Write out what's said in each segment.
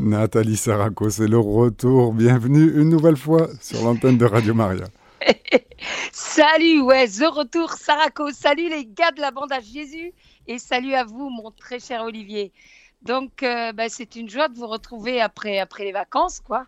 Nathalie Saraco, c'est le retour. Bienvenue une nouvelle fois sur l'antenne de Radio Maria. salut, ouais, The Retour Saraco. Salut les gars de la bande à Jésus et salut à vous, mon très cher Olivier. Donc, euh, bah, c'est une joie de vous retrouver après, après les vacances, quoi.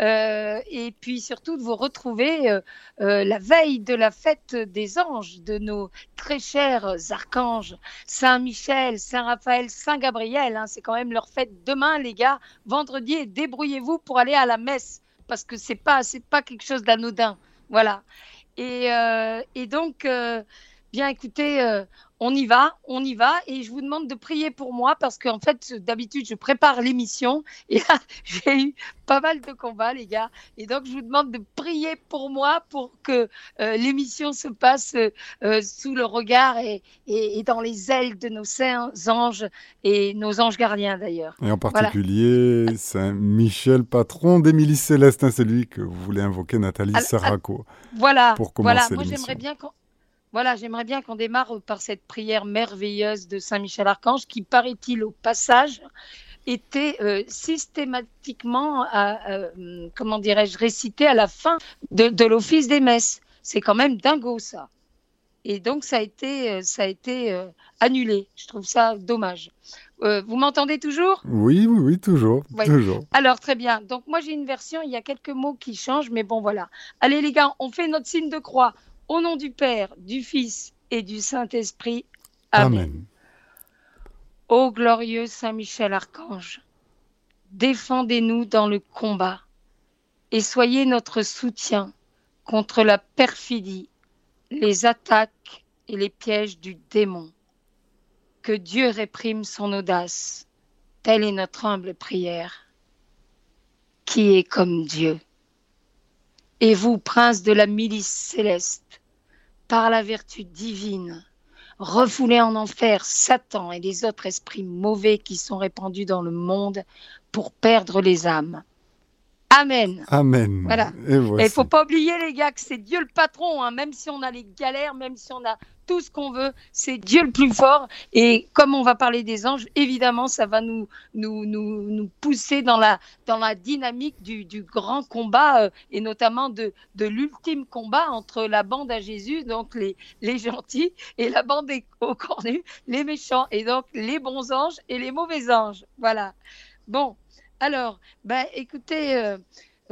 Euh, et puis surtout de vous retrouver euh, la veille de la fête des anges, de nos très chers archanges, Saint Michel, Saint Raphaël, Saint Gabriel. Hein, c'est quand même leur fête demain, les gars. Vendredi, débrouillez-vous pour aller à la messe parce que c'est pas c'est pas quelque chose d'anodin. Voilà. Et, et donc, bien écoutez, on y va, on y va. Et je vous demande de prier pour moi parce qu'en fait, d'habitude, je prépare l'émission et là, j'ai eu pas mal de combats, les gars. Et donc, je vous demande de prier pour moi pour que euh, l'émission se passe euh, sous le regard et, dans les ailes de nos saints anges et nos anges gardiens d'ailleurs. Et en particulier, Saint Michel, patron d'Émilie Céleste, hein, celui que vous voulez invoquer, Nathalie Saraco. Voilà, pour commencer voilà. Moi, j'aimerais bien qu'on voilà, j'aimerais bien qu'on démarre par cette prière merveilleuse de Saint Michel Archange qui, paraît-il, au passage, était euh, systématiquement, euh, comment dirais-je, récitée à la fin de, l'office des messes. C'est quand même dingo ça. Et donc ça a été, euh, ça a été annulé. Je trouve ça dommage. vous m'entendez toujours? Oui, oui, oui, toujours, toujours. Alors très bien. Donc moi j'ai une version. Il y a quelques mots qui changent, mais bon voilà. Allez les gars, on fait notre signe de croix. Au nom du Père, du Fils et du Saint-Esprit. Amen. Ô glorieux Saint Michel Archange, défendez-nous dans le combat et soyez notre soutien contre la perfidie, les attaques et les pièges du démon. Que Dieu réprime son audace. Telle est notre humble prière. Qui est comme Dieu Et vous, prince de la milice céleste, par la vertu divine, refouler en enfer Satan et les autres esprits mauvais qui sont répandus dans le monde pour perdre les âmes. Amen. Amen. Voilà. Et il ne faut pas oublier, les gars, que c'est Dieu le patron, hein, même si on a les galères, même si on a tout ce qu'on veut, c'est Dieu le plus fort. Et comme on va parler des anges, évidemment, ça va nous, nous, nous, pousser dans la, dans la dynamique du, du grand combat, euh, et notamment de, de l'ultime combat entre la bande à Jésus, donc les, les gentils, et la bande des cornus, les méchants, et donc les bons anges et les mauvais anges. Voilà. Bon, alors, bah, écoutez, euh,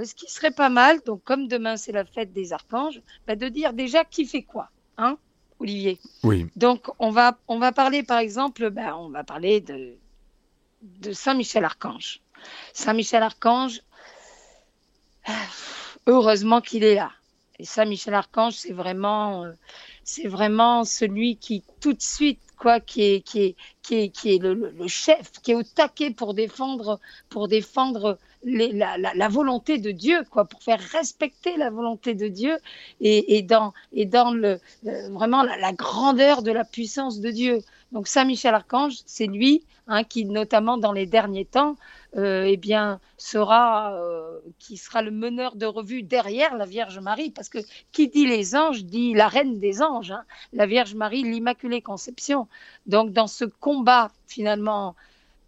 ce qui serait pas mal, donc comme demain c'est la fête des archanges, bah, de dire déjà qui fait quoi, hein, Olivier Oui. Donc on va, on va parler par exemple, bah, on va parler de, de Saint Michel Archange. Saint Michel Archange, heureusement qu'il est là. Et Saint Michel Archange, c'est vraiment, euh, c'est vraiment celui qui tout de suite quoi, qui est, qui est, qui est, qui est le, chef, qui est au taquet pour défendre, pour défendre la, volonté de Dieu, quoi, pour faire respecter la volonté de Dieu et, dans, et dans le, vraiment la, grandeur de la puissance de Dieu. Donc Saint Michel Archange, c'est lui hein, qui, notamment dans les derniers temps, euh, eh bien, sera, euh, qui sera le meneur de revue derrière la Vierge Marie, parce que qui dit les anges dit la reine des anges, hein, la Vierge Marie, l'Immaculée Conception. Donc, dans ce combat finalement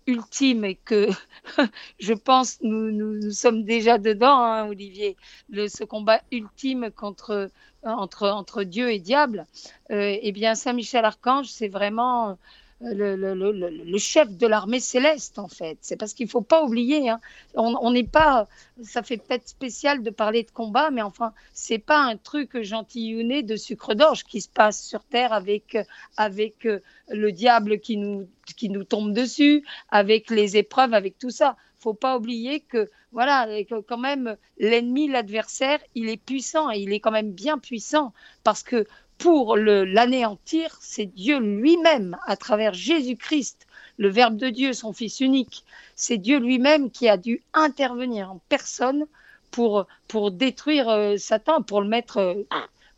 ultime et que je pense nous, nous, sommes déjà dedans, hein, Olivier, le, ce combat ultime contre, entre, entre Dieu et diable, euh, eh bien Saint Michel Archange, c'est vraiment le, le, le, chef de l'armée céleste, en fait. C'est parce qu'il ne faut pas oublier, hein. on n'est pas, ça fait peut-être spécial de parler de combat, mais enfin, c'est pas un truc gentillonné de sucre d'orge qui se passe sur Terre avec, avec euh, le diable qui nous, qui nous tombe dessus, avec les épreuves, avec tout ça. faut pas oublier que, voilà, quand même, l'ennemi, l'adversaire, il est puissant et il est quand même bien puissant parce que pour l'anéantir, c'est Dieu lui-même, à travers Jésus-Christ, le Verbe de Dieu, son Fils unique. C'est Dieu lui-même qui a dû intervenir en personne pour, pour détruire euh, Satan, pour le mettre euh,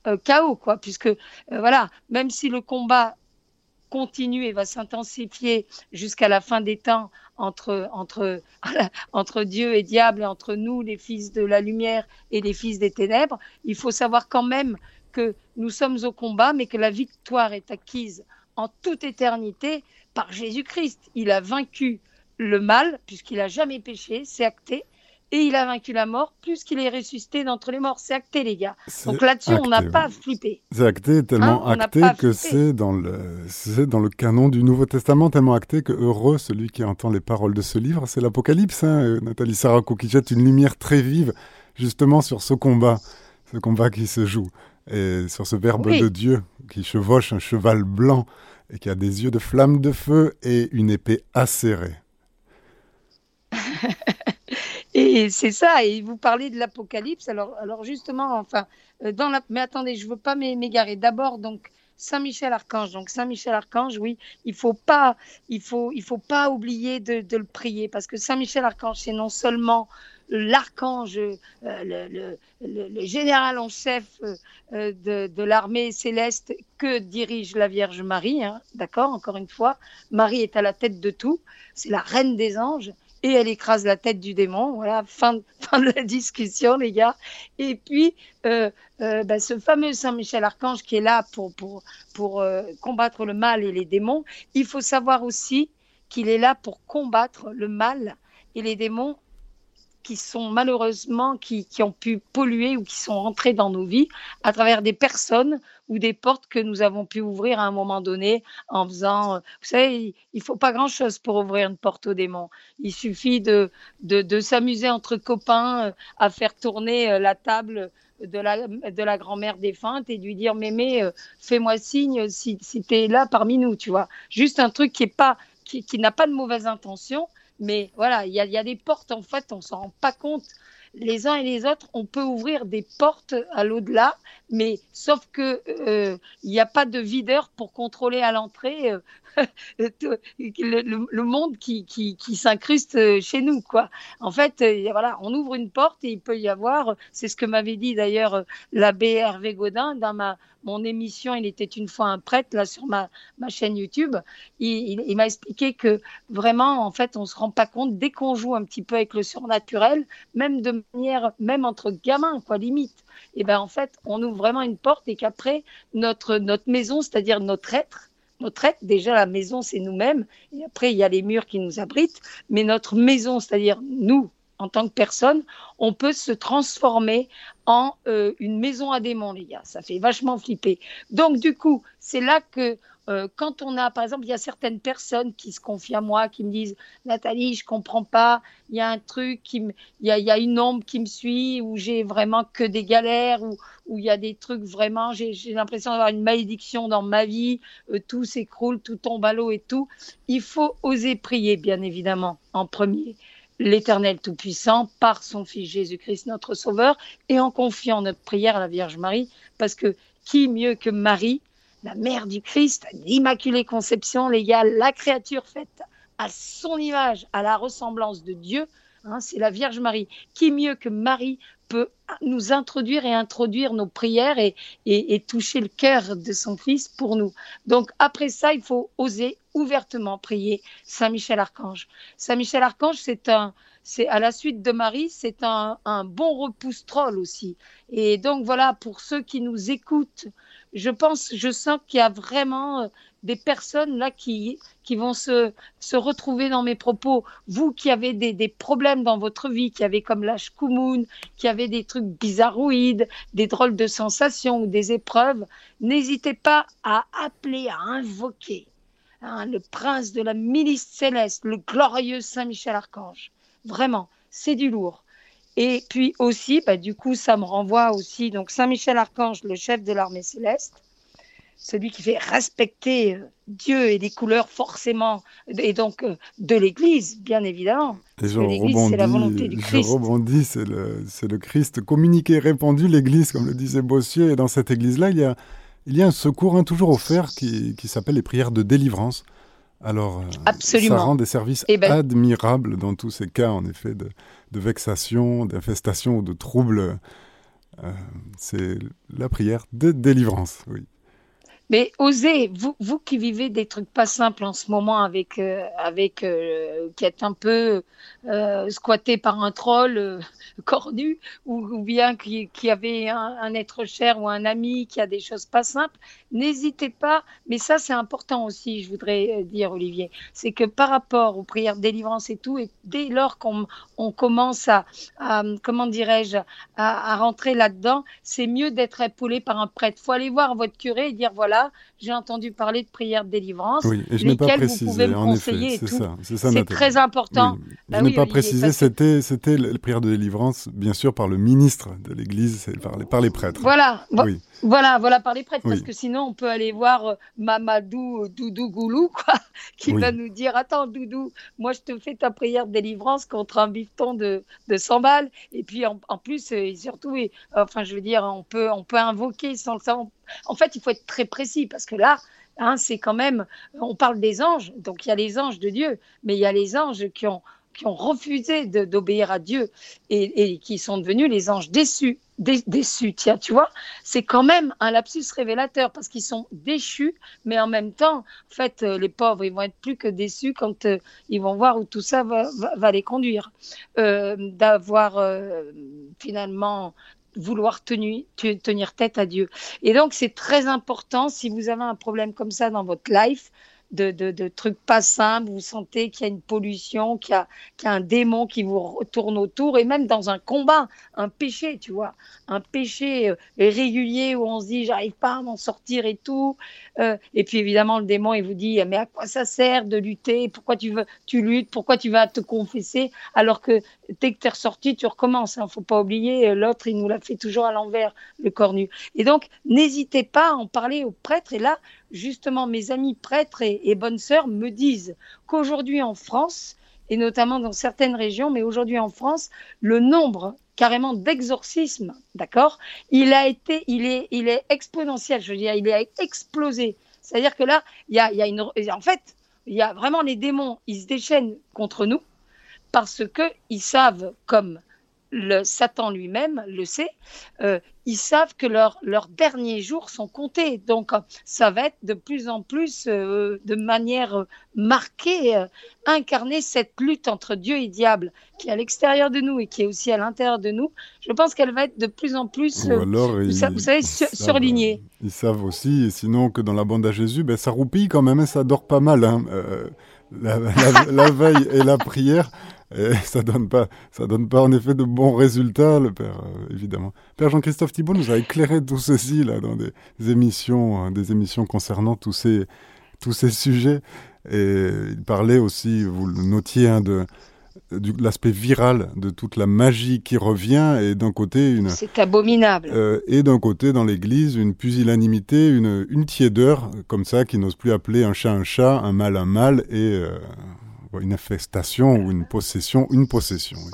euh, KO, quoi. Puisque, voilà, même si le combat continue et va s'intensifier jusqu'à la fin des temps entre, entre, entre Dieu et diable, entre nous, les fils de la lumière et les fils des ténèbres, il faut savoir quand même que nous sommes au combat, mais que la victoire est acquise en toute éternité par Jésus-Christ. Il a vaincu le mal, puisqu'il a jamais péché, c'est acté et il a vaincu la mort, plus qu'il est ressuscité d'entre les morts. C'est acté, les gars. Donc là-dessus, on n'a pas flippé. C'est acté, tellement hein, acté que c'est dans, le, dans le canon du Nouveau Testament, tellement acté que heureux celui qui entend les paroles de ce livre. C'est l'Apocalypse, hein, euh, Nathalie Saraco, qui jette une lumière très vive justement sur ce combat, ce combat qui se joue, et sur ce Verbe de Dieu qui chevauche un cheval blanc et qui a des yeux de flamme de feu et une épée acérée. Et c'est ça, et vous parlez de l'Apocalypse, alors, alors justement, enfin, euh, dans la... mais attendez, je veux pas m'égarer. D'abord, donc, Saint Michel Archange. Donc Saint Michel Archange, oui, il faut pas, il faut, il faut pas oublier de, de le prier parce que Saint Michel Archange, c'est non seulement l'archange, euh, le, général en chef euh, de, de l'armée céleste que dirige la Vierge Marie, hein, d'accord, encore une fois, Marie est à la tête de tout, c'est la reine des anges, et elle écrase la tête du démon. Voilà, fin, fin de la discussion, les gars. Et puis, euh, bah, ce fameux Saint Michel Archange qui est là pour, pour, pour combattre le mal et les démons, il faut savoir aussi qu'il est là pour combattre le mal et les démons qui sont malheureusement, qui, qui, ont pu polluer ou qui sont rentrés dans nos vies à travers des personnes ou des portes que nous avons pu ouvrir à un moment donné en faisant, euh, vous savez, il faut pas grand-chose pour ouvrir une porte aux démons. Il suffit de, de, de s'amuser entre copains euh, à faire tourner euh, la table de la, de la grand-mère défunte et lui dire mémé, fais-moi signe si, si tu es là parmi nous, tu vois. Juste un truc qui est pas qui, qui n'a pas de mauvaise intention, mais voilà, il y a, des portes, en fait, on s'en rend pas compte. Les uns et les autres, on peut ouvrir des portes à l'au-delà, mais sauf que il euh, n'y a pas de videur pour contrôler à l'entrée euh, le, monde qui, s'incruste chez nous, quoi. En fait, euh, voilà, on ouvre une porte et il peut y avoir, c'est ce que m'avait dit d'ailleurs l'abbé Hervé Godin dans ma mon émission Il était une fois un prêtre, là, sur ma, ma chaîne YouTube, il, il, m'a expliqué que vraiment, en fait, on se rend pas compte, dès qu'on joue un petit peu avec le surnaturel, même de manière, même entre gamins, quoi, limite, et eh ben en fait, on ouvre vraiment une porte et qu'après, notre, notre maison, c'est-à-dire notre être, notre être, déjà la maison, c'est nous-mêmes, et après, il y a les murs qui nous abritent, mais notre maison, c'est-à-dire nous, en tant que personne, on peut se transformer en euh, une maison à démons, les gars. Ça fait vachement flipper. Donc, du coup, c'est là que euh, quand on a, par exemple, il y a certaines personnes qui se confient à moi, qui me disent Nathalie, je comprends pas, il y a un truc, qui il, y a, une ombre qui me suit, où j'ai vraiment que des galères, où, où il y a des trucs vraiment, j'ai l'impression d'avoir une malédiction dans ma vie, euh, tout s'écroule, tout tombe à l'eau et tout. Il faut oser prier, bien évidemment, en premier l'Éternel Tout-Puissant par son Fils Jésus-Christ, notre Sauveur, et en confiant notre prière à la Vierge Marie, parce que qui mieux que Marie, la mère du Christ, l'Immaculée Conception, les la créature faite à son image, à la ressemblance de Dieu, hein, c'est la Vierge Marie. Qui mieux que Marie peut nous introduire et introduire nos prières et toucher le cœur de son Fils pour nous? Donc après ça, il faut oser ouvertement prier Saint Michel Archange. Saint Michel Archange, c'est un, c'est à la suite de Marie, c'est un, un bon repousse-troll aussi. Et donc voilà, pour ceux qui nous écoutent, je pense, je sens qu'il y a vraiment euh, des personnes là qui, qui vont se, se retrouver dans mes propos. Vous qui avez des, des problèmes dans votre vie, qui avez comme l'âge Koumoun, qui avez des trucs bizarroïdes, des drôles de sensations ou des épreuves, n'hésitez pas à appeler, à invoquer hein, le prince de la milice céleste, le glorieux Saint Michel Archange. Vraiment, c'est du lourd. Et puis aussi, bah, du coup, ça me renvoie aussi, donc Saint Michel Archange, le chef de l'armée céleste, celui qui fait respecter euh, Dieu et les couleurs forcément, et donc euh, de l'Église, bien évidemment. L'Église, c'est la volonté du Christ. Je rebondis, c'est le, le, Christ communiqué, répandu, l'Église, comme le disait Bossier. Et dans cette Église-là, il y a, il y a un secours hein, toujours offert qui, qui s'appelle les prières de délivrance. Alors, euh, Absolument. ça rend des services ben... admirables dans tous ces cas, en effet, de, de vexation, d'infestation ou de troubles. Euh, c'est la prière de délivrance, oui. Mais osez, vous, vous qui vivez des trucs pas simples en ce moment avec, euh, avec euh, qui êtes un peu euh, squatté par un troll cornu, ou, bien qui, qui un, être cher ou un ami qui a des choses pas simples, n'hésitez pas. Mais ça, c'est important aussi, je voudrais dire, Olivier, c'est que par rapport aux prières de délivrance et tout, et dès lors qu'on on commence à, à comment dirais-je, à, à rentrer là-dedans, c'est mieux d'être épaulé par un prêtre. faut aller voir votre curé et dire voilà voilà, j'ai entendu parler de prières de délivrance, oui, et je n'ai pas précisé, vous pouvez me conseiller c'est ça, c'est très important. Oui. Bah je oui, n'ai pas précisé, c'était c'était les prières de délivrance, bien sûr, par le ministre de l'Église, par les, par les prêtres. Voilà, oui. voilà, voilà, par les prêtres, parce que sinon on peut aller voir euh, Mamadou Doudou Goulou, quoi, qui va nous dire, attends Doudou, moi je te fais ta prière de délivrance contre un bifton de, de 100 balles, et puis en, en plus, euh, et surtout, et, enfin je veux dire, on peut, on peut invoquer sans le savoir, en fait, il faut être très précis parce que là, hein, c'est quand même, on parle des anges, donc il y a les anges de Dieu, mais il y a les anges qui ont, qui ont refusé d'obéir à Dieu et, qui sont devenus les anges déçus. Dé, déçus, tiens, tu vois, c'est quand même un lapsus révélateur parce qu'ils sont déchus, mais en même temps, en fait, euh, les pauvres, ils vont être plus que déçus quand euh, ils vont voir où tout ça va, les conduire. Euh, D'avoir finalement vouloir tenir tête à Dieu. Et donc, c'est très important, si vous avez un problème comme ça dans votre life, de, trucs pas simples, vous sentez qu'il y a une pollution, qu'il y a, qu'il un démon qui vous tourne autour, et même dans un combat, un péché, tu vois, un péché euh, régulier où on se dit j'arrive pas à m'en sortir et tout. Euh, et puis évidemment, le démon, il vous dit mais à quoi ça sert de lutter? Pourquoi tu veux, tu luttes? Pourquoi tu vas te confesser? Alors que dès que tu es ressorti, tu recommences. Il hein. ne faut pas oublier, euh, l'autre, il nous l'a fait toujours à l'envers, le cornu. Et donc, n'hésitez pas à en parler aux prêtres. Et là, justement, mes amis prêtres et, bonnes sœurs me disent qu'aujourd'hui en France, et notamment dans certaines régions, mais aujourd'hui en France, le nombre carrément d'exorcismes, d'accord, il a été, il est, il est exponentiel. Je veux dire, il est explosé. C'est-à-dire que là, il y a, y a une, en fait, il y a vraiment les démons, ils se déchaînent contre nous parce que ils savent comme le Satan lui-même le sait, euh, ils savent que leurs leur derniers jours sont comptés. Donc, ça va être de plus en plus, euh, de manière marquée, euh, incarner cette lutte entre Dieu et diable, qui est à l'extérieur de nous et qui est aussi à l'intérieur de nous. Je pense qu'elle va être de plus en plus, alors, vous, ils, vous, savez, sur, savent, surlignée. Ils savent aussi, et sinon que dans la bande à Jésus, ben, ça roupille quand même, hein, ça dort pas mal. Hein. La, la, la, veille et la prière, et ça donne pas, ça donne pas en effet de bons résultats, le père, euh, évidemment. Père Jean-Christophe Thibault nous a éclairé tout ceci là dans des, émissions, euh, des émissions concernant tous ces, tous ces sujets. Et il parlait aussi, vous le notiez, hein, de l'aspect viral de toute la magie qui revient et d'un côté une c'est abominable euh, et d'un côté dans l'église une pusillanimité une une tiédeur comme ça qui n'ose plus appeler un chat un chat un mal un mal et une infestation ou une possession, une possession. Oui.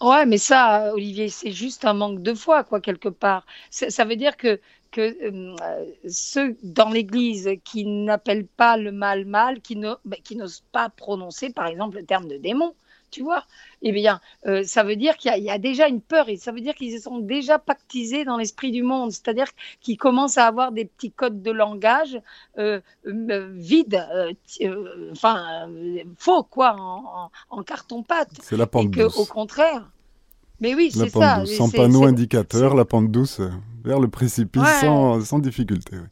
Ouais, mais ça, Olivier, c'est juste un manque de foi, quoi, quelque part. Ça veut dire que, que euh, ceux dans l'Église qui n'appellent pas le mal mal, qui n'osent bah, pas prononcer, par exemple, le terme de démon, tu vois Eh bien, euh, ça veut dire qu'il y, y, a déjà une peur et ça veut dire qu'ils sont déjà pactisés dans l'esprit du monde, c'est-à-dire qu'ils commencent à avoir des petits codes de langage euh, euh, vides, enfin faux quoi, en, en, en carton-pâte. C'est la pente et que, douce. Au contraire. Mais oui, c'est ça. Douce. Sans panneau indicateur, la pente douce vers le précipice ouais. sans, sans difficulté. Oui.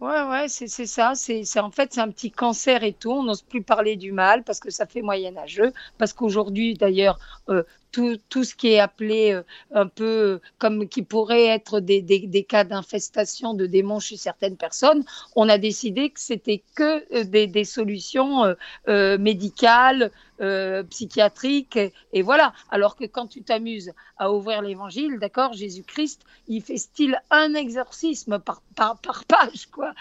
Ouais, ouais, c'est ça. C'est en fait c'est un petit cancer et tout. On n'ose plus parler du mal parce que ça fait moyenâgeux. Parce qu'aujourd'hui, d'ailleurs, euh, tout, tout ce qui est appelé euh, un peu comme qui pourrait être des, des, des cas d'infestation de démons chez certaines personnes, on a décidé que c'était que euh, des, des solutions euh, médicales, euh, psychiatriques, et, et, voilà. Alors que quand tu t'amuses à ouvrir l'évangile, d'accord, Jésus-Christ, il fait style un exorcisme par, par, par page, quoi.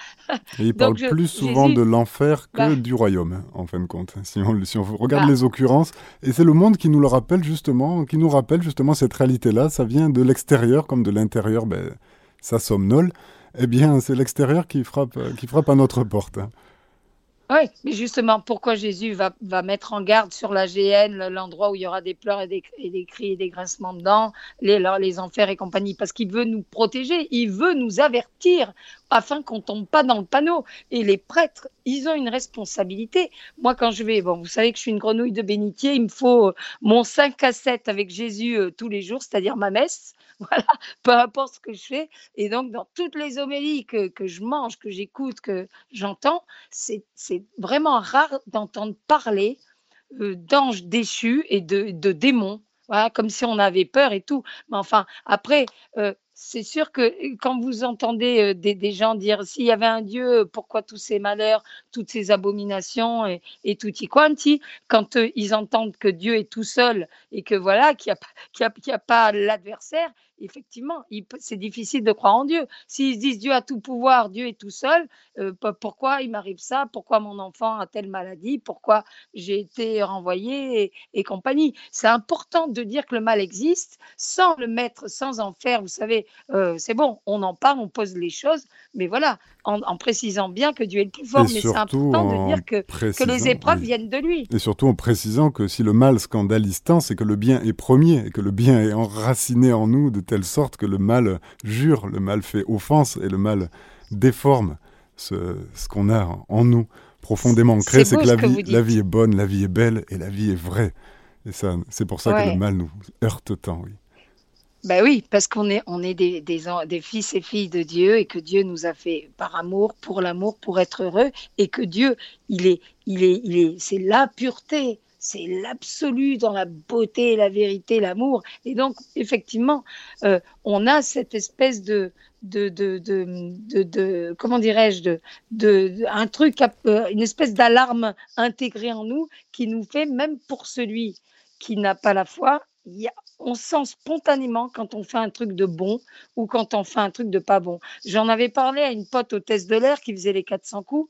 Et il parle je, plus souvent Jésus... de l'enfer que bah, du royaume, en fin de compte, si on, si on regarde bah, les occurrences. Et c'est le monde qui nous le rappelle justement qui nous rappelle justement cette réalité-là. Ça vient de l'extérieur comme de l'intérieur, ben, ça somnole. Eh bien, c'est l'extérieur qui frappe, qui frappe à notre porte. Oui, mais justement, pourquoi Jésus va, va mettre en garde sur la GN, l'endroit où il y aura des pleurs et des, et des cris et des grincements de dents, les, les enfers et compagnie? Parce qu'il veut nous protéger, il veut nous avertir afin qu'on tombe pas dans le panneau. Et les prêtres, ils ont une responsabilité. Moi, quand je vais, bon, vous savez que je suis une grenouille de bénitier, il me faut mon 5 à 7 avec Jésus euh, tous les jours, c'est-à-dire ma messe. Voilà, peu importe ce que je fais. Et donc, dans toutes les homélies que, que je mange, que j'écoute, que j'entends, c'est vraiment rare d'entendre parler euh, d'anges déchus et de, de démons. Voilà, comme si on avait peur et tout. Mais enfin, après, euh, c'est sûr que euh, quand vous entendez euh, des, gens dire s'il y avait un Dieu, pourquoi tous ces malheurs, toutes ces abominations et, et tutti quanti, quand ils entendent que Dieu est tout seul et que voilà, qu'il n'y a, a, a, pas l'adversaire, effectivement, c'est difficile de croire en Dieu. S'ils se disent Dieu a tout pouvoir, Dieu est tout seul, pourquoi il m'arrive ça? Pourquoi mon enfant a telle maladie? Pourquoi j'ai été renvoyé et, et compagnie? C'est important de dire que le mal existe sans le mettre, sans en faire, vous savez, euh, c'est bon, on en parle, on pose les choses, mais voilà, en, précisant bien que Dieu est le plus fort. mais c'est important de dire que, que les épreuves viennent de lui. Et surtout en précisant que si le mal scandalise tant, c'est que le bien est premier, et que le bien est enraciné en nous de telle sorte que le mal jure, le mal fait offense, et le mal déforme ce, ce qu'on a en nous profondément ancré, c'est que, la, vie, la vie est bonne, la vie est belle et la vie est vraie. Et ça, c'est pour ça que le mal nous heurte tant, oui. Ben oui, parce qu'on est, des, fils et filles de Dieu et que Dieu nous a fait par amour, pour l'amour, pour être heureux et que Dieu, il est, il est, il est, c'est la pureté, c'est l'absolu dans la beauté, la vérité, l'amour. Et donc, effectivement, euh, on a cette espèce de, de, de, de, de, comment dirais-je, de, de, un truc, euh, une espèce d'alarme intégrée en nous qui nous fait, même pour celui qui n'a pas la foi, on sent spontanément quand on fait un truc de bon ou quand on fait un truc de pas bon. J'en avais parlé à une pote hôtesse de l'air qui faisait les 400 coups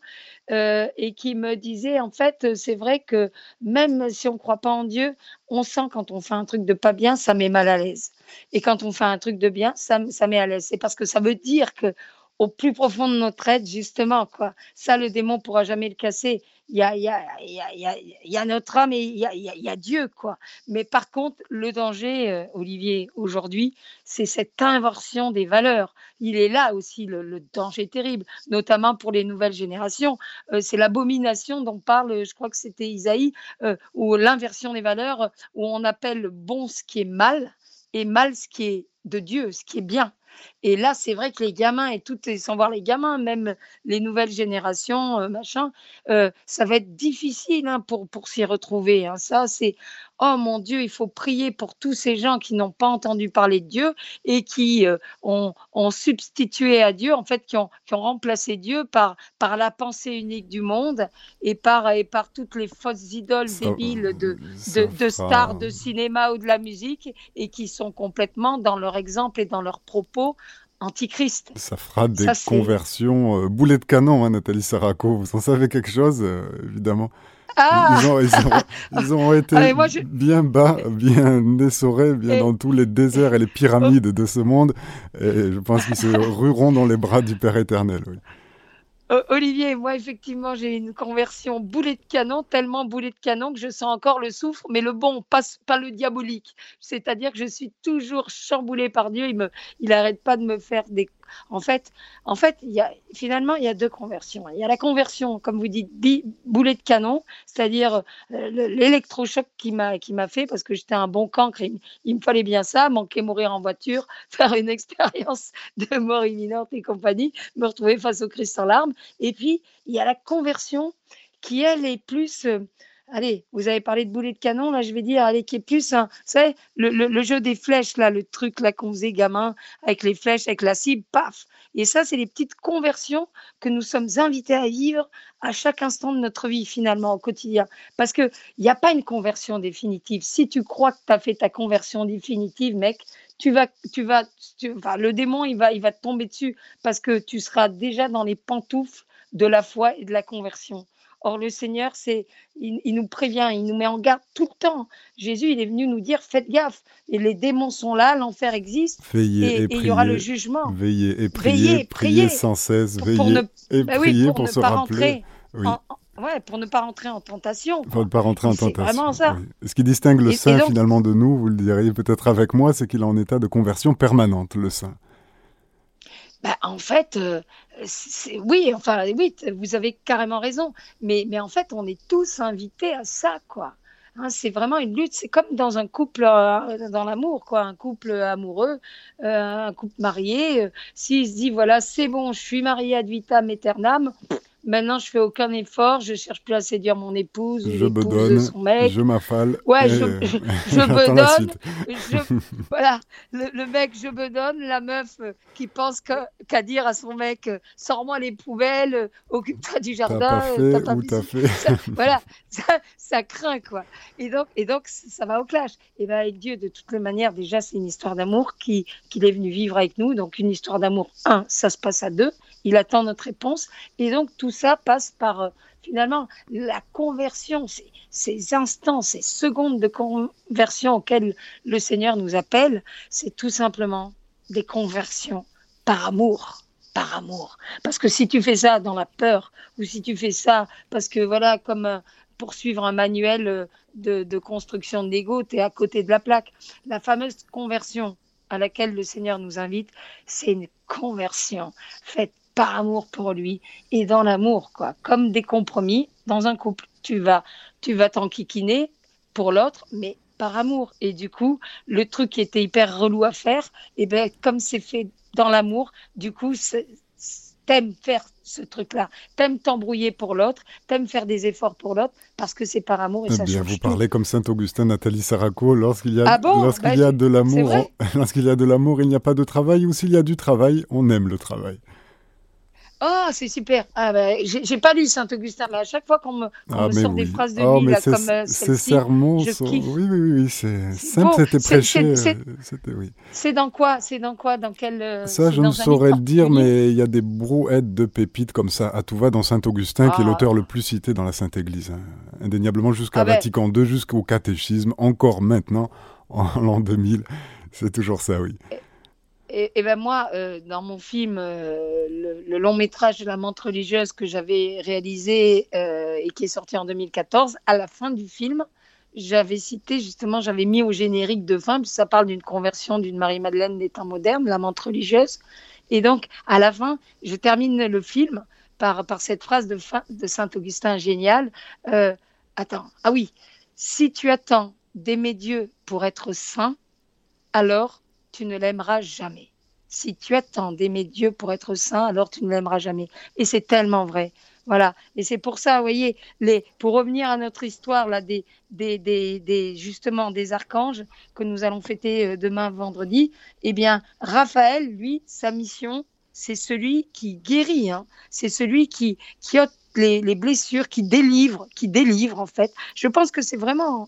euh, et qui me disait en fait, c'est vrai que même si on ne croit pas en Dieu, on sent quand on fait un truc de pas bien, ça met mal à l'aise. Et quand on fait un truc de bien, ça, ça met à l'aise. C'est parce que ça veut dire que au plus profond de notre être, justement, quoi. Ça, le démon pourra jamais le casser. Il y a, il y a, y a, y a notre âme et il y a, il y a, Dieu, quoi. Mais par contre, le danger, euh, Olivier, aujourd'hui, c'est cette inversion des valeurs. Il est là aussi le, danger terrible, notamment pour les nouvelles générations. Euh, c'est l'abomination dont parle, je crois que c'était Isaïe, euh, ou l'inversion des valeurs, où on appelle bon ce qui est mal et mal ce qui est de Dieu, ce qui est bien. Et là, c'est vrai que les gamins, et sans voir les gamins, même les nouvelles générations, euh, machin, euh, ça va être difficile hein, pour, pour s'y retrouver. Hein. Ça, c'est, oh mon Dieu, il faut prier pour tous ces gens qui n'ont pas entendu parler de Dieu et qui euh, ont, ont, substitué à Dieu, en fait, qui ont, qui ont remplacé Dieu par, par la pensée unique du monde et par, et par toutes les fausses idoles débiles de, de, de stars de cinéma ou de la musique et qui sont complètement dans leur exemple et dans leurs propos antichrist. Ça fera des conversions euh, boulet de canon, hein, Nathalie Saraco. Vous en savez quelque chose, euh, évidemment ah ils, ont, ils, ont, été bien bas, bien essorés, bien dans tous les déserts et les pyramides de ce monde. Et je pense qu'ils se rueront dans les bras du Père éternel. Oui. Olivier, moi effectivement j'ai une conversion boulet de canon, tellement boulet de canon que je sens encore le souffre, mais le bon, pas, le diabolique. C'est-à-dire que je suis toujours chamboulée par Dieu, il me, il pas de me faire des en fait, en fait, y a, finalement, il y a deux conversions. Il y a la conversion, comme vous dites, boulet de canon, c'est-à-dire euh, l'électrochoc qui m'a qui m'a fait parce que j'étais un bon cancre. Il, il, me fallait bien ça, manquer mourir en voiture, faire une expérience de mort imminente et compagnie, me retrouver face au Christ en larmes. Et puis, il y a la conversion qui, elle, est plus euh, allez, vous avez parlé de boulet de canon, là, je vais dire, allez, qui est plus, vous savez, le, jeu des flèches, là, le truc là qu'on faisait gamin, avec les flèches, avec la cible, paf. Et ça, c'est les petites conversions que nous sommes invités à vivre à chaque instant de notre vie, finalement, au quotidien. Parce qu'il n'y a pas une conversion définitive. Si tu crois que tu as fait ta conversion définitive, mec, tu vas, tu vas, enfin, le démon, il va, il va te tomber dessus parce que tu seras déjà dans les pantoufles de la foi et de la conversion. Or, le Seigneur, c'est, il, nous prévient, il nous met en garde tout le temps. Jésus, il est venu nous dire faites gaffe. Et les démons sont là, l'enfer existe. Veillez et, il y aura le jugement. Veillez et priez, priez, sans cesse. veillez et bah priez pour, se rappeler. Ouais, pour ne pas rentrer en tentation. Pour ne pas rentrer en tentation. Vraiment ça. Ce qui distingue le saint finalement de nous, vous le diriez peut-être avec moi, c'est qu'il est en état de conversion permanente, le saint. Bah, en fait, euh, oui, enfin, oui, vous avez carrément raison. Mais, mais en fait, on est tous invités à ça, quoi. Hein, c'est vraiment une lutte. C'est comme dans un couple, euh, dans l'amour, quoi. Un couple amoureux, euh, un couple marié. S'il se dit, voilà, c'est bon, je suis marié ad vitam aeternam, Maintenant, je fais aucun effort, je cherche plus à séduire mon épouse, je bedonne, son mec. Je m'affale. Ouais, je, je, je bedonne. Je, voilà, le, mec, je bedonne. La meuf euh, qui pense qu'à dire à son mec, euh, sors-moi les poubelles, euh, occupe-toi du jardin. T'as pas fait, t'as fait. voilà, ça, craint quoi. Et donc, et donc, ça va au clash. Et ben avec Dieu, de toutes les manières, déjà, c'est une histoire d'amour qui qu'il est venu vivre avec nous. Donc une histoire d'amour, un, ça se passe à deux il attend notre réponse. Et donc tout ça passe par euh, finalement la conversion, ces, instants, ces secondes de conversion auxquelles le Seigneur nous appelle, c'est tout simplement des conversions par amour par amour. Parce que si tu fais ça dans la peur, ou si tu fais ça parce que, voilà, comme euh, pour suivre un manuel euh, de, construction de Lego, tu es à côté de la plaque. La fameuse conversion à laquelle le Seigneur nous invite, c'est une conversion faite par amour pour lui et dans l'amour, quoi. Comme des compromis dans un couple. Tu vas, tu vas t'enquiquiner pour l'autre, mais par amour. Et du coup, le truc qui était hyper relou à faire, et eh ben, comme c'est fait dans l'amour, du coup, t'aimes faire ce truc-là, t'aimes t'embrouiller pour l'autre, t'aimes faire des efforts pour l'autre, parce que c'est par amour et eh ça bien, Vous parlez comme Saint Augustin, Nathalie Saraco, lorsqu'il y a, ah lorsqu'il y a bah, de l'amour, lorsqu'il y a de l'amour, il n'y a pas de travail, ou s'il y a du travail, on aime le travail. Oh, c'est super. Ah, bah, j'ai pas lu Saint-Augustin, mais à chaque fois qu'on me, ah, sort des phrases de oh, lui, là, comme euh, Ces sermons sont... Oui, oui, oui, c'est simple, c'était prêché. C'est dans quoi C'est dans quoi Dans quel euh, Ça, je ne saurais le dire, mais il y a des brouettes de pépites comme ça à tout va dans Saint-Augustin, qui est ah. l'auteur le plus cité dans la Sainte Église. Hein. Indéniablement jusqu'à ben. Vatican II, jusqu'au catéchisme, encore maintenant, en l'an 2000. C'est toujours ça, oui. Et, ben moi, euh, dans mon film, euh, le, long métrage de la menthe religieuse que j'avais réalisé euh, et qui est sorti en 2014, à la fin du film, j'avais cité justement, j'avais mis au générique de fin, ça parle d'une conversion d'une Marie-Madeleine des temps modernes, la menthe religieuse. Et donc, à la fin, je termine le film par, par cette phrase de, fin, de Saint-Augustin génial. attends, ah oui, si tu attends d'aimer Dieu pour être saint, alors tu ne l'aimeras jamais. Si tu attends d'aimer Dieu pour être saint, alors tu ne l'aimeras jamais. Et c'est tellement vrai. Voilà. Et c'est pour ça, vous voyez, les, pour revenir à notre histoire là, des, des, des, justement des archanges que nous allons fêter euh, demain vendredi, eh bien, Raphaël, lui, sa mission, c'est celui qui guérit, hein. c'est celui qui, qui ôte les, blessures, qui délivre, qui délivre en fait. Je pense que c'est vraiment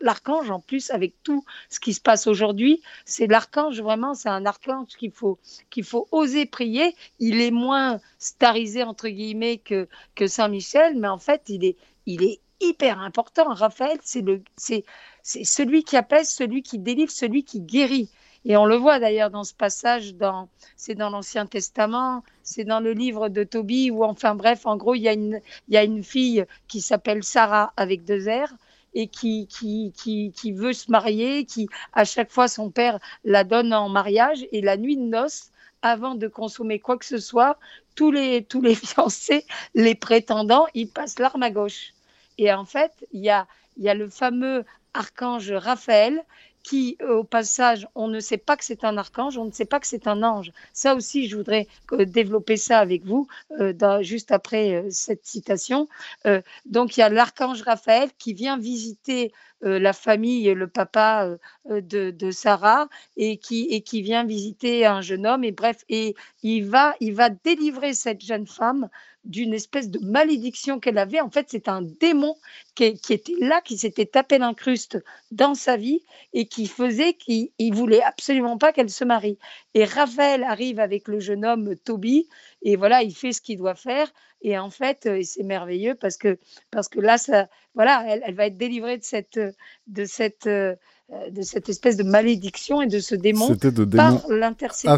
l'archange en plus avec tout ce qui se passe aujourd'hui. C'est l'archange vraiment, c'est un archange qu'il faut faut oser prier. Il est moins starisé entre guillemets que que Saint Michel, mais en fait il est il est hyper important. Raphaël, c'est c'est celui qui apaise, celui qui délivre, celui qui guérit. Et on le voit d'ailleurs dans ce passage, dans, c'est dans l'Ancien Testament, c'est dans le livre de Tobie, où enfin bref, en gros, il y a une, fille qui s'appelle Sarah avec deux R et qui, qui, qui, veut se marier, qui à chaque fois son père la donne en mariage et la nuit de noces, avant de consommer quoi que ce soit, tous les, tous les fiancés, les prétendants, ils passent l'arme à gauche. Et en fait, il y a le fameux archange Raphaël qui, au passage, on ne sait pas que c'est un archange, on ne sait pas que c'est un ange. Ça aussi, je voudrais développer ça avec vous, euh, juste après euh, cette citation. Euh, donc, il y a l'archange Raphaël qui vient visiter la famille, le papa de, de, Sarah, et qui, et qui vient visiter un jeune homme. Et bref, et il va, il va délivrer cette jeune femme d'une espèce de malédiction qu'elle avait. En fait, c'est un démon qui, était là, qui s'était tapé l'incruste dans sa vie et qui faisait qu'il ne voulait absolument pas qu'elle se marie. Et Raphaël arrive avec le jeune homme Toby et voilà, il fait ce qu'il doit faire. Et en fait, euh, c'est merveilleux parce que, parce que là, ça, voilà, elle, va être délivrée de cette, de cette euh, de cette espèce de malédiction et de ce démon de par l'intercession.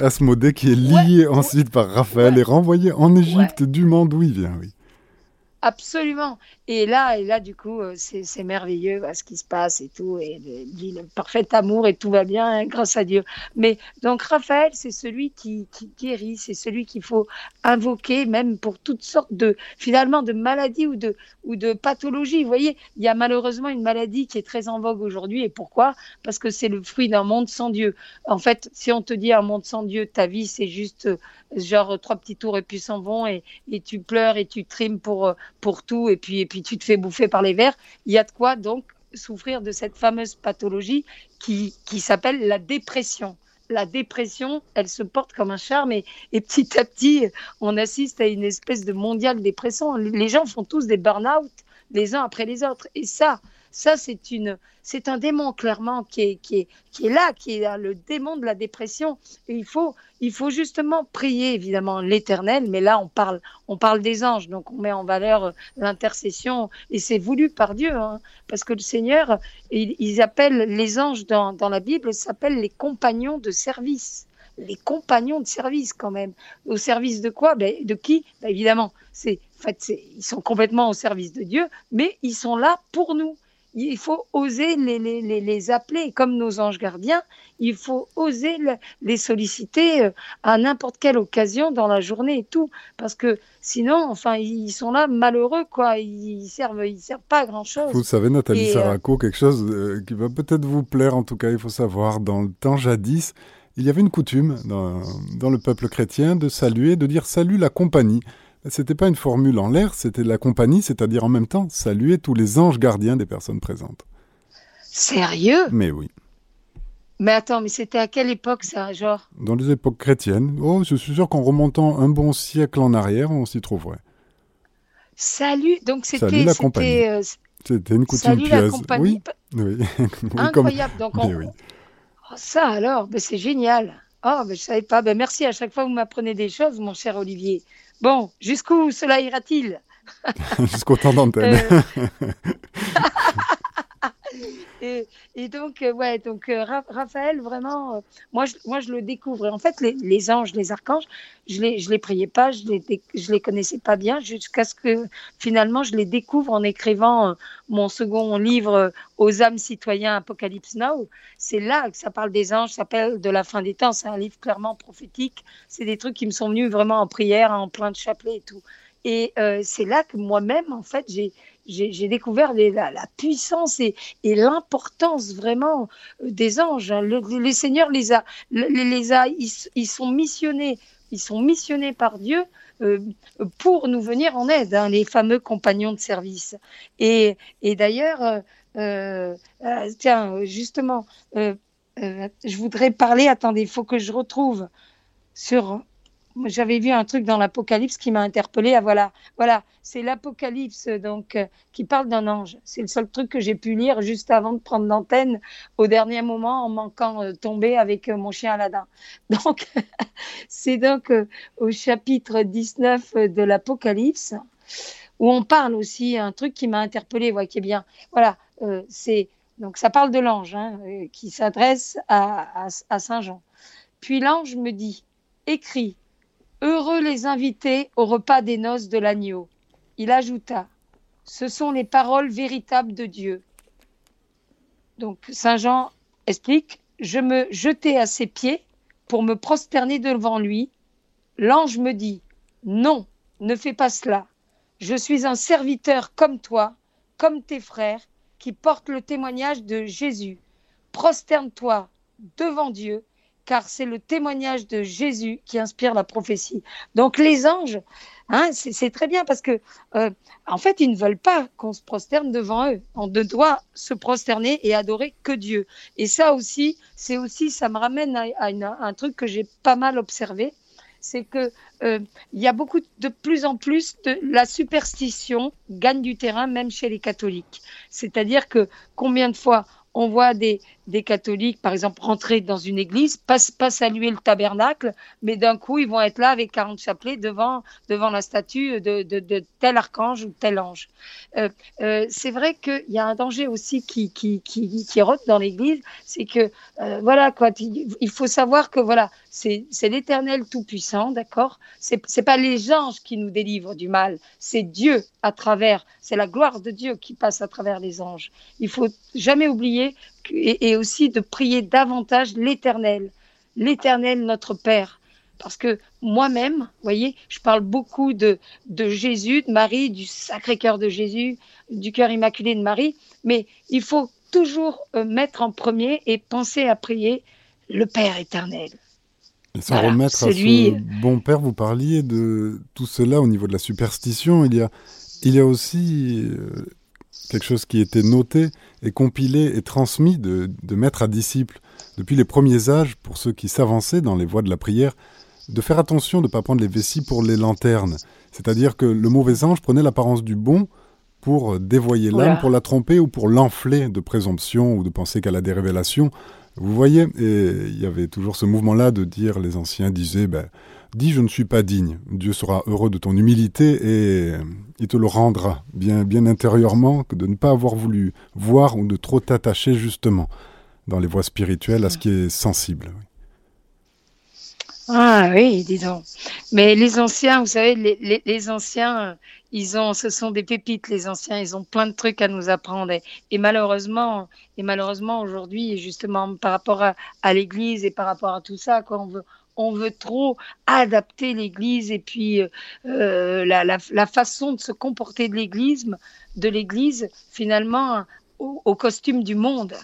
Asmodée, qui est lié ensuite par Raphaël et renvoyé en Égypte du monde où il vient, oui. Absolument. Et là, et là, du coup, euh, c'est merveilleux ce qui se passe et tout, et le, le parfait amour et tout va bien hein, grâce à Dieu. Mais donc Raphaël, c'est celui qui, guérit, c'est celui qu'il faut invoquer, même pour toutes sortes de finalement de maladies ou de ou de pathologies. Vous voyez, il y a malheureusement une maladie qui est très en vogue aujourd'hui. Et pourquoi? Parce que c'est le fruit d'un monde sans Dieu. En fait, si on te dit un monde sans Dieu, ta vie c'est juste euh, genre trois petits tours et puis s'en vont et, et tu pleures et tu trimes pour euh, pour tout et puis, et puis tu te fais bouffer par les vers, il y a de quoi donc souffrir de cette fameuse pathologie qui, qui s'appelle la dépression. La dépression, elle se porte comme un charme et, et, petit à petit, on assiste à une espèce de mondiale dépression. Les gens font tous des burn-out les uns après les autres. Et ça, ça, c'est un démon clairement qui est, qui est, là, qui est le démon de la dépression. Et il faut, justement prier évidemment l'Éternel, mais là on parle, des anges, donc on met en valeur euh, l'intercession. Et c'est voulu par Dieu, hein, parce que le Seigneur, ils, appellent les anges dans, la Bible, s'appellent les compagnons de service. Les compagnons de service quand même. Au service de quoi? Ben, De qui? Ben, Évidemment, c'est, fait, ils sont complètement au service de Dieu, mais ils sont là pour nous il faut oser les, les, les, appeler comme nos anges gardiens. Il faut oser les solliciter euh, à n'importe quelle occasion dans la journée et tout, parce que sinon, enfin, ils sont là malheureux, quoi. Ils servent, ils servent pas à grand chose. Vous savez, Nathalie euh, Saraco, quelque chose euh, qui va peut-être vous plaire. En tout cas, il faut savoir, dans le temps jadis, il y avait une coutume dans, dans le peuple chrétien de saluer, de dire salut la compagnie. C'était pas une formule en l'air, c'était la compagnie, c'est-à-dire en même temps saluer tous les anges gardiens des personnes présentes. Sérieux? Mais oui. Mais attends, mais c'était à quelle époque ça, genre? Dans les époques chrétiennes. Oh, je suis sûr qu'en remontant un bon siècle en arrière, on s'y trouverait. Salut, donc c'était. La compagnie. Euh, c'était une coutume Salut la compagnie. Oui. Incroyable. Donc on... oh, ça alors, ben, c'est génial. Oh, ben, je savais pas. Ben, merci à chaque fois que vous m'apprenez des choses, mon cher Olivier. Bon, jusqu'où cela ira-t-il? Jusqu'au temps d'antenne. Euh. et, donc, euh, ouais, donc euh, Raphaël, vraiment, moi, je, moi, je le découvre. en fait, les, anges, les archanges, je les, je les priais pas, je les, je les connaissais pas bien, jusqu'à ce que finalement, je les découvre en écrivant mon second livre aux âmes citoyens Apocalypse Now. C'est là que ça parle des anges, ça parle de la fin des temps. C'est un livre clairement prophétique. C'est des trucs qui me sont venus vraiment en prière, en plein de chapelet et tout. Et euh, c'est là que moi-même, en fait, j'ai j'ai découvert la, puissance et, l'importance vraiment euh, des anges. Hein. Le, les seigneurs les a, les, a ils, sont missionnés, ils sont missionnés par Dieu euh, pour nous venir en aide, hein, les fameux compagnons de service. Et, et d'ailleurs, euh, euh, euh tiens, justement, je voudrais parler. Attendez, il faut que je retrouve sur j'avais vu un truc dans l'Apocalypse qui m'a interpellé. Ah, voilà, voilà, c'est l'Apocalypse donc euh, qui parle d'un ange. C'est le seul truc que j'ai pu lire juste avant de prendre l'antenne au dernier moment en manquant euh, tomber avec euh, mon chien Aladdin. Donc, c'est donc au chapitre 19 de l'Apocalypse où on parle aussi un truc qui m'a interpellé, ouais, qui est bien. Voilà, c'est donc ça parle de l'ange hein, qui s'adresse à, à, à Saint Jean. Puis l'ange me dit, écris Heureux les invités au repas des noces de l'agneau. Il ajouta Ce sont les paroles véritables de Dieu. Donc Saint Jean explique Je me jetai à ses pieds pour me prosterner devant lui. L'ange me dit Non, ne fais pas cela. Je suis un serviteur comme toi, comme tes frères, qui porte le témoignage de Jésus. Prosterne-toi devant Dieu car c'est le témoignage de Jésus qui inspire la prophétie. Donc les anges, hein, c'est très bien parce que euh, en fait ils ne veulent pas qu'on se prosterne devant eux. On ne doit se prosterner et adorer que Dieu. Et ça aussi, c'est aussi, ça me ramène à, un truc que j'ai pas mal observé, c'est que euh, il y a beaucoup de plus en plus de la superstition gagne du terrain même chez les catholiques. C'est-à-dire que combien de fois on voit des, des catholiques, par exemple, rentrer dans une église, pas, pas saluer le tabernacle, mais d'un coup, ils vont être là avec 40 chapelets devant, devant la statue de, de, de tel archange ou tel ange. Euh, euh, c'est vrai qu'il y a un danger aussi qui, qui, qui, qui rote dans l'église, c'est que, euh, voilà, quoi, il faut savoir que, voilà, c'est l'Éternel Tout-Puissant, d'accord? C'est n'est pas les anges qui nous délivrent du mal, c'est Dieu à travers, c'est la gloire de Dieu qui passe à travers les anges. Il faut jamais oublier et, aussi de prier davantage l'Éternel, l'Éternel notre Père. Parce que moi-même, vous voyez, je parle beaucoup de, de Jésus, de Marie, du Sacré-Cœur de Jésus, du cœur immaculé de Marie, mais il faut toujours euh, mettre en premier et penser à prier le Père éternel. Et sans remettre à ce bon Père, vous parliez de tout cela au niveau de la superstition. Il y a, il y a aussi euh, quelque chose qui était noté et compilé et transmis de, de maître à disciple depuis les premiers âges pour ceux qui s'avançaient dans les voies de la prière, de faire attention de ne pas prendre les vessies pour les lanternes. C'est-à-dire que le mauvais ange prenait l'apparence du bon pour dévoyer l'âme, pour la tromper ou pour l'enfler de présomption ou de penser qu'elle a des révélations. Vous voyez, et il y avait toujours ce mouvement-là de dire, les anciens disaient, ben, dis je ne suis pas digne, Dieu sera heureux de ton humilité et il te le rendra bien, bien intérieurement que de ne pas avoir voulu voir ou de trop t'attacher justement dans les voies spirituelles à ce qui est sensible. Ah oui, dis donc. Mais les anciens, vous savez, les, les, anciens, ils ont, ce sont des pépites, les anciens, ils ont plein de trucs à nous apprendre. Et, malheureusement, et malheureusement aujourd'hui, justement, par rapport à, l'Église et par rapport à tout ça, quoi, on veut, on veut trop adapter l'Église et puis euh, la, la, la, façon de se comporter de l'Église, de l'Église finalement au, costume du monde.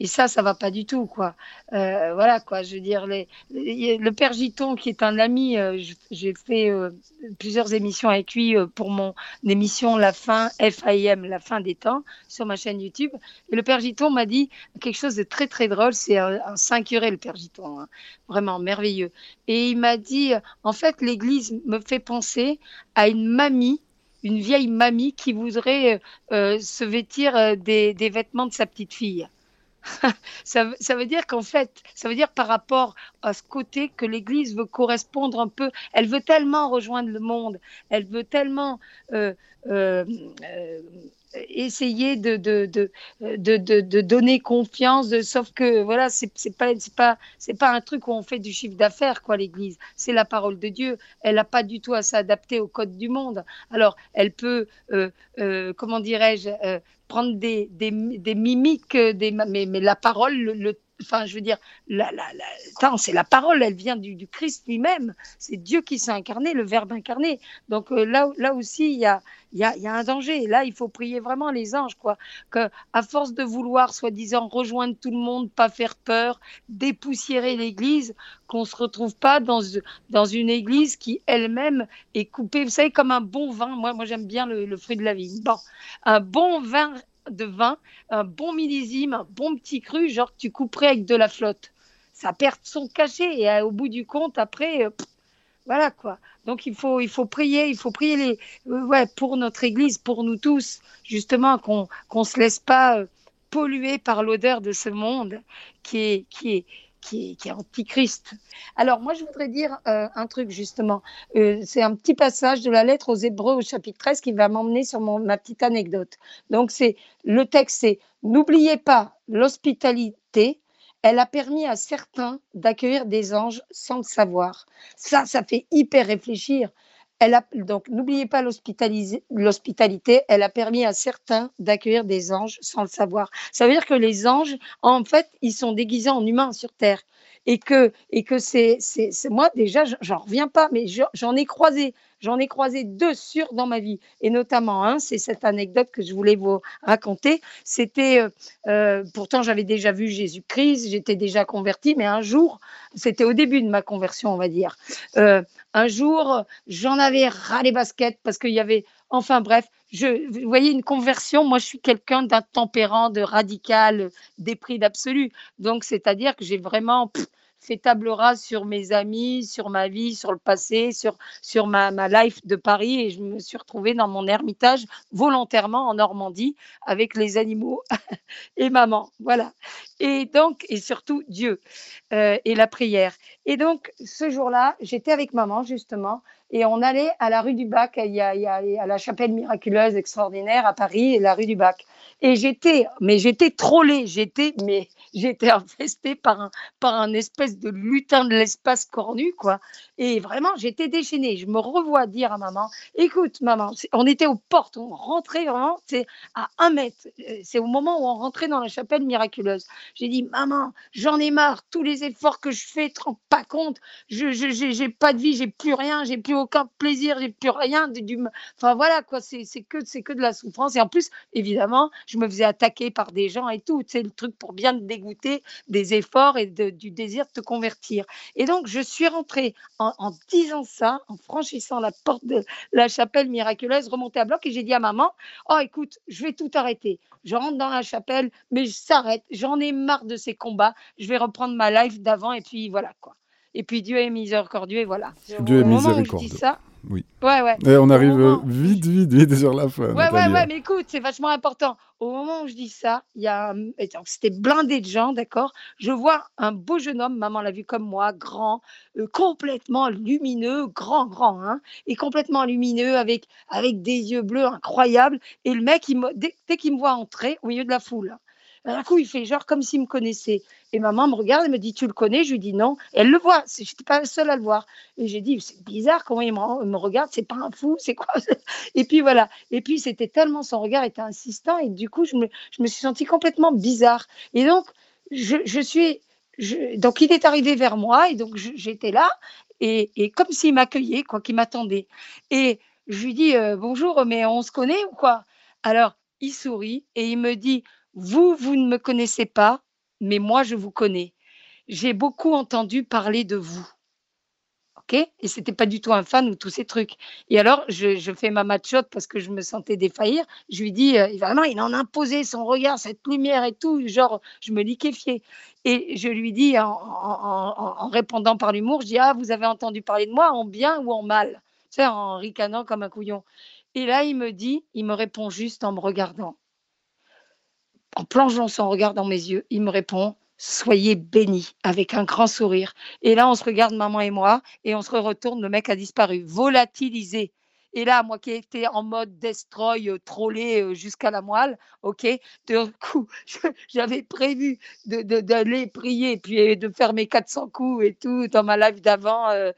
Et ça, ça va pas du tout, quoi. Euh, voilà, quoi. Je veux dire, le père Giton, qui est un ami, euh, j'ai fait euh, plusieurs émissions avec lui pour mon émission La fin, FIM, La fin des temps, sur ma chaîne YouTube. Et le père Giton m'a dit quelque chose de très, très drôle. C'est un, saint curé, le père Giton. Hein. Vraiment merveilleux. Et il m'a dit, en fait, l'église me fait penser à une mamie une vieille mamie qui voudrait se vêtir des, vêtements de sa petite fille. ça, ça, veut dire qu'en fait, ça veut dire par rapport à ce côté que l'Église veut correspondre un peu, elle veut tellement rejoindre le monde, elle veut tellement euh, euh, euh essayer de, de, de, de, de donner confiance, sauf que voilà, c'est pas, pas, pas un truc où on fait du chiffre d'affaires, quoi, l'Église. C'est la parole de Dieu. Elle n'a pas du tout à s'adapter au code du monde. Alors, elle peut, euh, euh, comment dirais-je, euh, prendre des, des, des, mimiques, des, mais, mais la parole, le, le enfin, je veux dire, la, la, c'est la parole, elle vient du, Christ lui-même. C'est Dieu qui s'est incarné, le Verbe incarné. Donc euh, là, là aussi, il y a, y, a, y a un danger. Là, il faut prier vraiment les anges, quoi. Que, à force de vouloir, soi-disant, rejoindre tout le monde, pas faire peur, dépoussiérer l'Église, qu'on se retrouve pas dans, une Église qui elle-même est coupée. Vous savez, comme un bon vin. Moi, moi, j'aime bien le, le fruit de la vie. Bon, un bon vin de vin, un bon millésime, un bon petit cru, genre que tu couperais avec de la flotte. Ça perd son cachet et euh, au bout du compte, après, euh, voilà quoi. Donc il faut, il faut prier, il faut prier les, euh, ouais, pour notre Église, pour nous tous, justement, qu'on qu'on se laisse pas polluer par l'odeur de ce monde qui est, qui est, qui est, antichrist. Alors moi, je voudrais dire euh, un truc justement. Euh, c'est un petit passage de la lettre aux Hébreux au chapitre 13 qui va m'emmener sur mon, ma petite anecdote. Donc c'est le texte, c'est n'oubliez pas l'hospitalité. Elle a permis à certains d'accueillir des anges sans le savoir. Ça, ça fait hyper réfléchir. Elle a, donc, n'oubliez pas l'hospitalité. Elle a permis à certains d'accueillir des anges sans le savoir. Ça veut dire que les anges, en fait, ils sont déguisés en humains sur Terre. Et que, et que c'est, c'est, moi, déjà, j'en reviens pas, mais j'en ai croisé. J'en ai croisé deux sûrs dans ma vie, et notamment c'est cette anecdote que je voulais vous raconter. C'était, euh, euh, pourtant j'avais déjà vu Jésus-Christ, j'étais déjà convertie, mais un jour, c'était au début de ma conversion, on va dire. Euh, un jour, j'en avais ras les baskets parce qu'il y avait, enfin bref, je, vous voyez, une conversion, moi je suis quelqu'un d'un tempérant, de radical, d'épris d'absolu. Donc, c'est-à-dire que j'ai vraiment fait table rase sur mes amis, sur ma vie, sur le passé, sur, sur ma, ma life de Paris et je me suis retrouvée dans mon ermitage volontairement en Normandie avec les animaux et maman. Voilà. Et donc, et surtout Dieu euh, et la prière. Et donc, ce jour-là, j'étais avec maman justement et on allait à la rue du Bac, il y a, à la chapelle miraculeuse extraordinaire à Paris, la rue du Bac. Et j'étais, mais j'étais trollée, j'étais, mais j'étais infestée par un, par un espèce de lutin de l'espace cornu, quoi. Et vraiment, j'étais déchaînée. Je me revois dire à maman, écoute, maman, on était aux portes, on rentrait vraiment, c'est à un mètre. Euh, c'est au moment où on rentrait dans la chapelle miraculeuse. J'ai dit, maman, j'en ai marre, tous les efforts que je fais, te rends pas compte, je, j'ai pas de vie, j'ai plus rien, j'ai plus aucun plaisir, j'ai plus rien. Du, enfin voilà, quoi, c'est, que, c'est que de la souffrance. Et en plus, évidemment, je me faisais attaquer par des gens et tout. C'est le truc pour bien te dégoûter des efforts et du désir de te convertir. Et donc, je suis rentrée en, disant ça, en franchissant la porte de la chapelle miraculeuse, remontée à bloc et j'ai dit à maman Oh, écoute, je vais tout arrêter. Je rentre dans la chapelle, mais je s'arrête. J'en ai marre de ces combats. Je vais reprendre ma life d'avant et puis voilà quoi. Et puis Dieu est miséricordieux et voilà. Dieu est miséricordieux. ça, oui. Ouais, ouais. Et on arrive vite, vite, vite sur la fin. Ouais, ouais, ouais, mais écoute, c'est vachement important. Au moment où je dis ça, il y a, c'était blindé de gens, d'accord? Je vois un beau jeune homme, maman l'a vu comme moi, grand, euh, complètement lumineux, grand, grand, hein, et complètement lumineux avec avec des yeux bleus incroyables. Et le mec, il dès, dès qu'il me voit entrer au milieu de la foule, d'un coup, il fait genre comme s'il me connaissait. Et maman me regarde et me dit Tu le connais? Je lui dis non. elle le voit. Je n'étais pas la seule à le voir. Et j'ai dit C'est bizarre comment il me, regarde. C'est pas un fou. C'est quoi? Et puis voilà. Et puis c'était tellement son regard était insistant. Et du coup, je me, je me suis sentie complètement bizarre. Et donc, je, je suis. Donc, il est arrivé vers moi. Et donc, j'étais là. Et, et comme s'il m'accueillait, quoi, qu'il m'attendait. Et je lui dis euh, Bonjour, mais on se connaît ou quoi? Alors, il sourit et il me dit vous, vous ne me connaissez pas, mais moi, je vous connais. J'ai beaucoup entendu parler de vous. OK? Et c'était pas du tout un fan ou tous ces trucs. Et alors, je, fais ma machotte parce que je me sentais défaillir. Je lui dis, euh, vraiment, il en a imposé son regard, cette lumière et tout. Genre, je me liquéfiais. Et je lui dis, en, répondant par l'humour, je dis, ah, vous avez entendu parler de moi en bien ou en mal? Tu sais, en ricanant comme un couillon. Et là, il me dit, il me répond juste en me regardant en plongeant son regard dans mes yeux, il me répond Soyez bénis avec un grand sourire. Et là, on se regarde, maman et moi, et on se retourne, le mec a disparu, volatilisé. Et là, moi qui étais en mode destroy, euh, trollé euh, jusqu'à la moelle, ok, de coup, j'avais prévu d'aller prier, puis de faire mes 400 coups et tout dans ma live d'avant euh,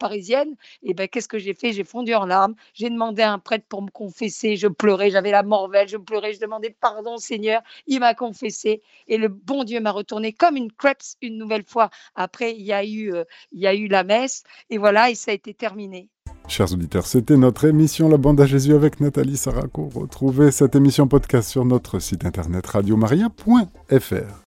parisienne. Et ben, qu'est-ce que j'ai fait? J'ai fondu en larmes. J'ai demandé à un prêtre pour me confesser. Je pleurais, j'avais la morvelle, je pleurais, je demandais pardon, Seigneur. Il m'a confessé et le bon Dieu m'a retourné comme une crêpe une nouvelle fois. Après, il y a eu, il y a eu la messe et voilà, et ça a été terminé. Chers auditeurs, c'était notre émission La Bande à Jésus avec Nathalie Saraco. Retrouvez cette émission podcast sur notre site internet radiomaria.fr.